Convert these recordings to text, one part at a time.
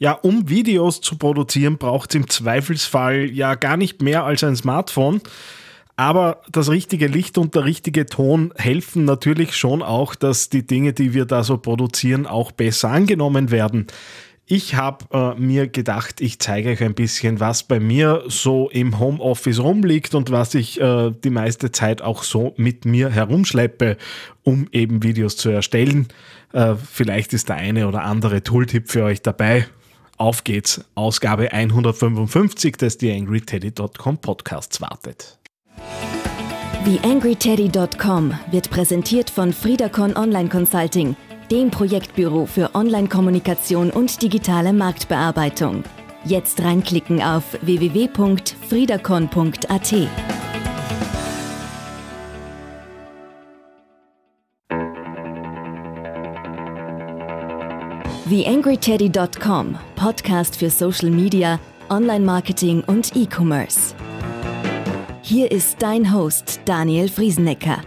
Ja, um Videos zu produzieren, braucht es im Zweifelsfall ja gar nicht mehr als ein Smartphone. Aber das richtige Licht und der richtige Ton helfen natürlich schon auch, dass die Dinge, die wir da so produzieren, auch besser angenommen werden. Ich habe äh, mir gedacht, ich zeige euch ein bisschen, was bei mir so im Homeoffice rumliegt und was ich äh, die meiste Zeit auch so mit mir herumschleppe, um eben Videos zu erstellen. Äh, vielleicht ist der eine oder andere Tooltip für euch dabei. Auf geht's, Ausgabe 155 des TheAngryTeddy.com Podcasts wartet. TheAngryTeddy.com wird präsentiert von Friedacon Online Consulting, dem Projektbüro für Online-Kommunikation und digitale Marktbearbeitung. Jetzt reinklicken auf www.friedacon.at. TheAngryTeddy.com, Podcast für Social Media, Online-Marketing und E-Commerce. Hier ist dein Host Daniel Friesenecker.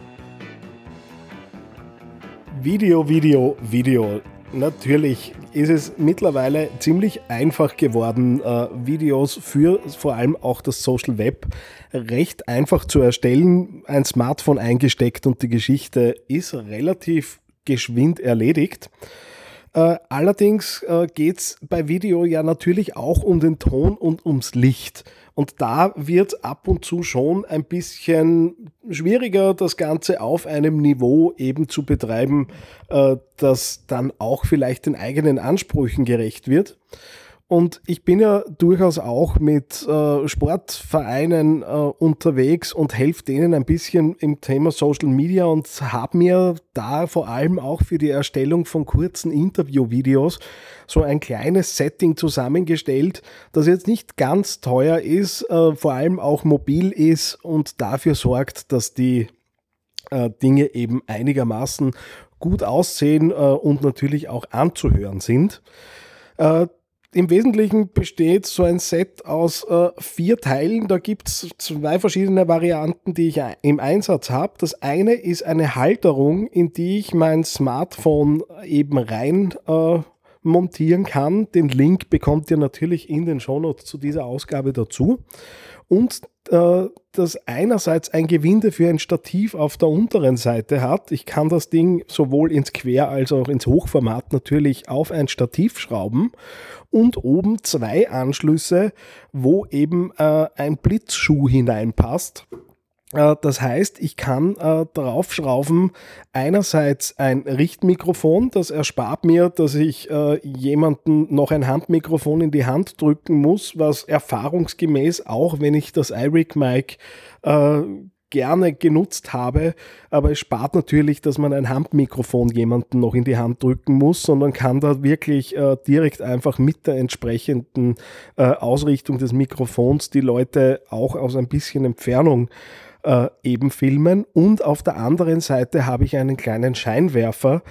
Video, Video, Video. Natürlich ist es mittlerweile ziemlich einfach geworden, äh, Videos für vor allem auch das Social Web recht einfach zu erstellen. Ein Smartphone eingesteckt und die Geschichte ist relativ geschwind erledigt. Äh, allerdings äh, geht es bei Video ja natürlich auch um den Ton und ums Licht. Und da wird ab und zu schon ein bisschen schwieriger, das Ganze auf einem Niveau eben zu betreiben, äh, das dann auch vielleicht den eigenen Ansprüchen gerecht wird. Und ich bin ja durchaus auch mit äh, Sportvereinen äh, unterwegs und helfe denen ein bisschen im Thema Social Media und habe mir da vor allem auch für die Erstellung von kurzen Interviewvideos so ein kleines Setting zusammengestellt, das jetzt nicht ganz teuer ist, äh, vor allem auch mobil ist und dafür sorgt, dass die äh, Dinge eben einigermaßen gut aussehen äh, und natürlich auch anzuhören sind. Äh, im Wesentlichen besteht so ein Set aus äh, vier Teilen. Da gibt es zwei verschiedene Varianten, die ich im Einsatz habe. Das eine ist eine Halterung, in die ich mein Smartphone eben rein äh, montieren kann. Den Link bekommt ihr natürlich in den Shownotes zu dieser Ausgabe dazu. Und äh, das einerseits ein Gewinde für ein Stativ auf der unteren Seite hat. Ich kann das Ding sowohl ins Quer- als auch ins Hochformat natürlich auf ein Stativ schrauben und oben zwei Anschlüsse, wo eben äh, ein Blitzschuh hineinpasst. Äh, das heißt, ich kann äh, draufschrauben einerseits ein Richtmikrofon, das erspart mir, dass ich äh, jemanden noch ein Handmikrofon in die Hand drücken muss, was erfahrungsgemäß auch, wenn ich das iRig Mic äh, gerne genutzt habe, aber es spart natürlich, dass man ein Handmikrofon jemanden noch in die Hand drücken muss, sondern kann da wirklich äh, direkt einfach mit der entsprechenden äh, Ausrichtung des Mikrofons die Leute auch aus ein bisschen Entfernung äh, eben filmen. Und auf der anderen Seite habe ich einen kleinen Scheinwerfer,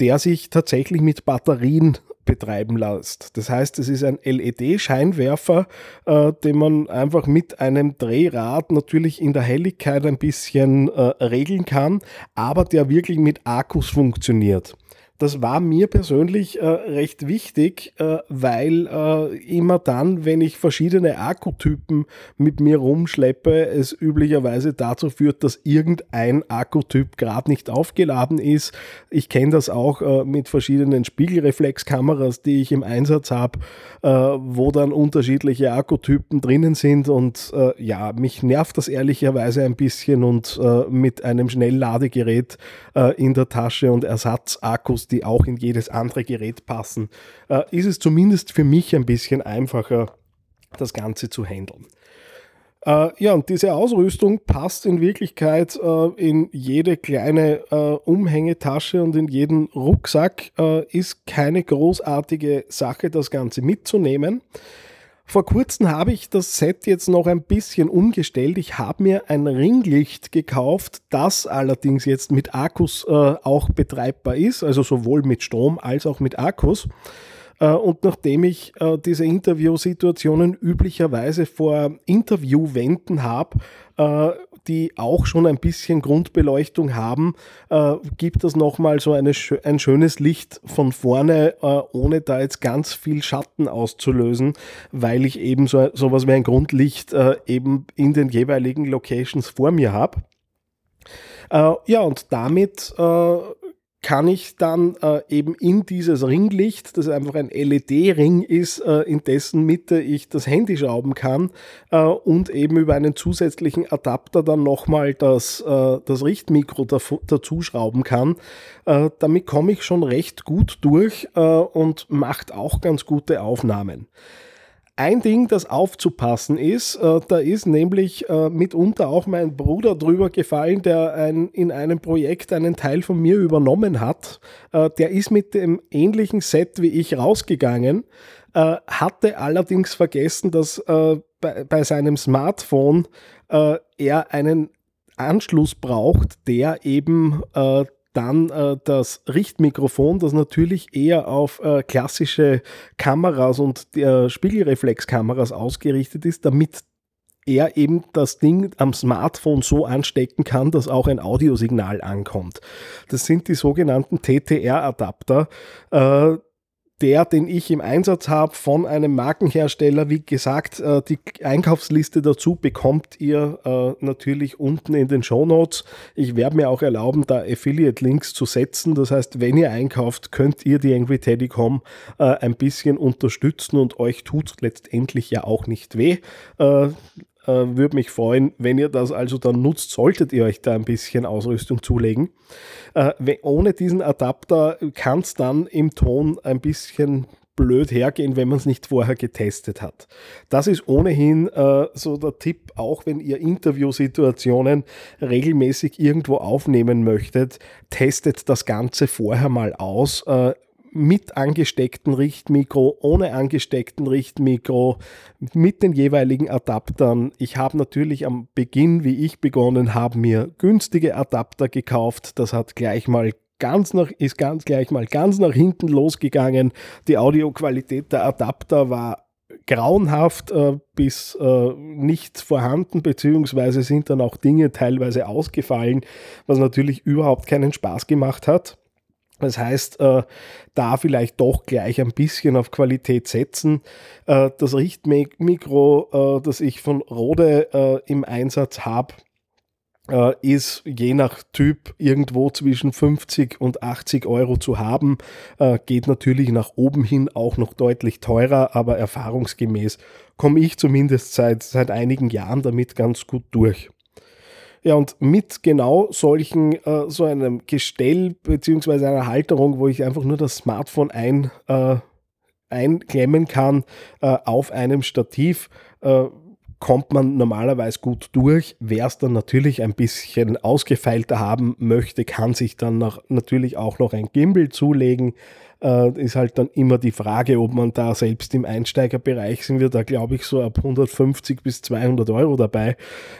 der sich tatsächlich mit Batterien betreiben lässt. Das heißt, es ist ein LED-Scheinwerfer, äh, den man einfach mit einem Drehrad natürlich in der Helligkeit ein bisschen äh, regeln kann, aber der wirklich mit Akkus funktioniert. Das war mir persönlich äh, recht wichtig, äh, weil äh, immer dann, wenn ich verschiedene Akkutypen mit mir rumschleppe, es üblicherweise dazu führt, dass irgendein Akkutyp gerade nicht aufgeladen ist. Ich kenne das auch äh, mit verschiedenen Spiegelreflexkameras, die ich im Einsatz habe, äh, wo dann unterschiedliche Akkutypen drinnen sind und äh, ja, mich nervt das ehrlicherweise ein bisschen und mit einem Schnellladegerät in der Tasche und Ersatzakkus die auch in jedes andere Gerät passen, äh, ist es zumindest für mich ein bisschen einfacher, das Ganze zu handeln. Äh, ja, und diese Ausrüstung passt in Wirklichkeit äh, in jede kleine Umhängetasche und in jeden Rucksack. Ist keine großartige Sache, das Ganze mitzunehmen. Vor kurzem habe ich das Set jetzt noch ein bisschen umgestellt. Ich habe mir ein Ringlicht gekauft, das allerdings jetzt mit Akkus äh, auch betreibbar ist, also sowohl mit Strom als auch mit Akkus. Äh, und nachdem ich äh, diese Interviewsituationen üblicherweise vor Interviewwänden habe, äh, die auch schon ein bisschen Grundbeleuchtung haben, gibt das nochmal so eine, ein schönes Licht von vorne, ohne da jetzt ganz viel Schatten auszulösen, weil ich eben so sowas wie ein Grundlicht eben in den jeweiligen Locations vor mir habe. ja, und damit kann ich dann äh, eben in dieses Ringlicht, das einfach ein LED-Ring ist, äh, in dessen Mitte ich das Handy schrauben kann äh, und eben über einen zusätzlichen Adapter dann nochmal das, äh, das Richtmikro dazu schrauben kann. Äh, damit komme ich schon recht gut durch äh, und macht auch ganz gute Aufnahmen. Ein Ding, das aufzupassen ist, äh, da ist nämlich äh, mitunter auch mein Bruder drüber gefallen, der ein, in einem Projekt einen Teil von mir übernommen hat. Äh, der ist mit dem ähnlichen Set wie ich rausgegangen, hatte allerdings vergessen, dass bei, bei, seinem Smartphone er einen Anschluss braucht, der eben dann äh, das Richtmikrofon, das natürlich eher auf äh, klassische Kameras und äh, Spiegelreflexkameras ausgerichtet ist, damit er eben das Ding am Smartphone so anstecken kann, dass auch ein Audiosignal ankommt. Das sind die sogenannten TTR-Adapter. Der, den ich im Einsatz habe von einem Markenhersteller. Wie gesagt, äh, die Einkaufsliste dazu bekommt ihr äh, natürlich unten in den Show Notes. Ich werde mir auch erlauben, da Affiliate-Links zu setzen. Das heißt, wenn ihr einkauft, könnt ihr die Angry Teddy.com äh, ein bisschen unterstützen und euch tut letztendlich ja auch nicht weh. Würde mich freuen, wenn ihr das also dann nutzt, solltet ihr euch da ein bisschen Ausrüstung zulegen. Äh, ohne diesen Adapter kann es dann im Ton ein bisschen blöd hergehen, wenn man es nicht vorher getestet hat. Das ist ohnehin äh, so der Tipp, auch wenn ihr Interviewsituationen regelmäßig irgendwo aufnehmen möchtet, testet das Ganze vorher mal aus. Äh, mit angesteckten Richtmikro, ohne angesteckten Richtmikro, mit den jeweiligen Adaptern. Ich habe natürlich am Beginn, wie ich begonnen habe, mir günstige Adapter gekauft. Das hat gleich mal ganz nach, ist ganz gleich mal ganz nach hinten losgegangen. Die Audioqualität der Adapter war grauenhaft äh, bis äh, nicht vorhanden, beziehungsweise sind dann auch Dinge teilweise ausgefallen, was natürlich überhaupt keinen Spaß gemacht hat. Das heißt, äh, da vielleicht doch gleich ein bisschen auf Qualität setzen. Äh, das Richtmikro, äh, das ich von Rode äh, im Einsatz habe, äh, ist je nach Typ irgendwo zwischen 50 und 80 Euro zu haben. Äh, geht natürlich nach oben hin auch noch deutlich teurer, aber erfahrungsgemäß komme ich zumindest seit, seit einigen Jahren damit ganz gut durch. Ja, und mit genau solchen, äh, so einem Gestell beziehungsweise einer Halterung, wo ich einfach nur das Smartphone ein, äh, einklemmen kann äh, auf einem Stativ, äh, kommt man normalerweise gut durch. Wer es dann natürlich ein bisschen ausgefeilter haben möchte, kann sich dann noch, natürlich auch noch ein Gimbal zulegen. Äh, ist halt dann immer die Frage, ob man da selbst im Einsteigerbereich sind wir da, glaube ich, so ab 150 bis 200 Euro dabei,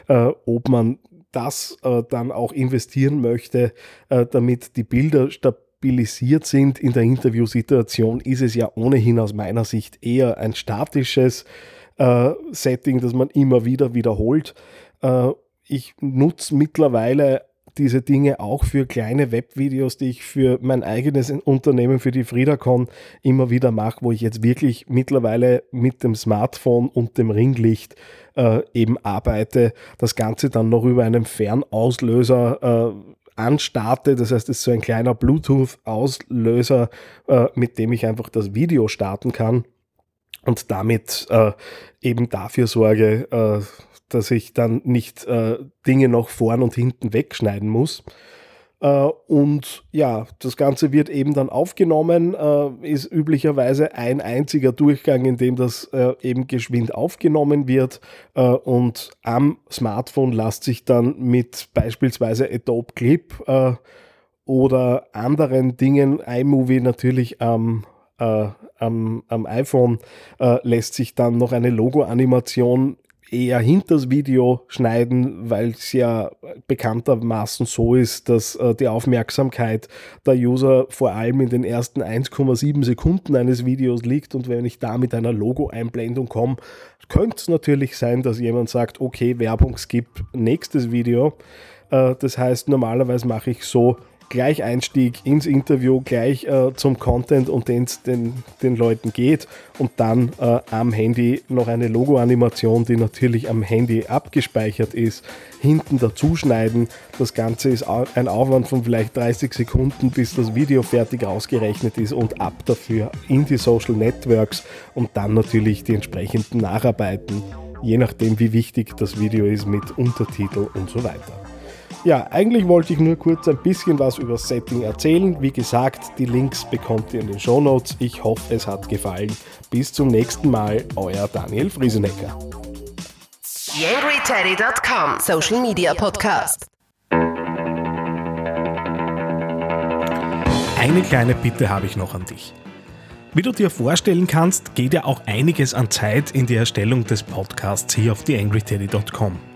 äh, ob man das äh, dann auch investieren möchte, äh, damit die Bilder stabilisiert sind in der Interviewsituation, ist es ja ohnehin aus meiner Sicht eher ein statisches äh, Setting, das man immer wieder wiederholt. Äh, ich nutze mittlerweile diese Dinge auch für kleine Webvideos, die ich für mein eigenes Unternehmen, für die FriedaCon immer wieder mache, wo ich jetzt wirklich mittlerweile mit dem Smartphone und dem Ringlicht äh, eben arbeite. Das Ganze dann noch über einen Fernauslöser äh, anstarte. Das heißt, es ist so ein kleiner Bluetooth-Auslöser, äh, mit dem ich einfach das Video starten kann und damit äh, eben dafür sorge, äh, dass ich dann nicht äh, Dinge noch vorn und hinten wegschneiden muss. Äh, und ja, das Ganze wird eben dann aufgenommen, äh, ist üblicherweise ein einziger Durchgang, in dem das äh, eben geschwind aufgenommen wird. und am Smartphone lässt sich dann mit beispielsweise Adobe Clip oder anderen Dingen, iMovie natürlich am, am, am iPhone, lässt sich dann noch eine Logo-Animation eher hinters Video schneiden, weil es ja bekanntermaßen so ist, dass äh, die Aufmerksamkeit der User vor allem in den ersten 1,7 Sekunden eines Videos liegt und wenn ich da mit einer Logo-Einblendung komme, könnte es natürlich sein, dass jemand sagt, okay, Werbung skip, nächstes Video. Äh, das heißt, normalerweise mache ich so, gleich Einstieg ins Interview, gleich äh, zum Content und den es den, Leuten geht und dann äh, am Handy noch eine Logo-Animation, die natürlich am Handy abgespeichert ist, hinten dazuschneiden. Das Ganze ist ein Aufwand von vielleicht 30 Sekunden, bis das Video fertig ausgerechnet ist und ab dafür in die Social Networks und dann natürlich die entsprechenden Nacharbeiten, je nachdem wie wichtig das Video ist mit Untertitel und so weiter. Ja, eigentlich wollte ich nur kurz ein bisschen was über Setting erzählen. Wie gesagt, die Links bekommt ihr in den Show Notes. Ich hoffe, es hat gefallen. Bis zum nächsten Mal, euer Daniel Friesenecker. YangryTeddy.com Social Media Podcast. Eine kleine Bitte habe ich noch an dich. Wie du dir vorstellen kannst, geht ja auch einiges an Zeit in die Erstellung des Podcasts hier auf theangryteddy.com.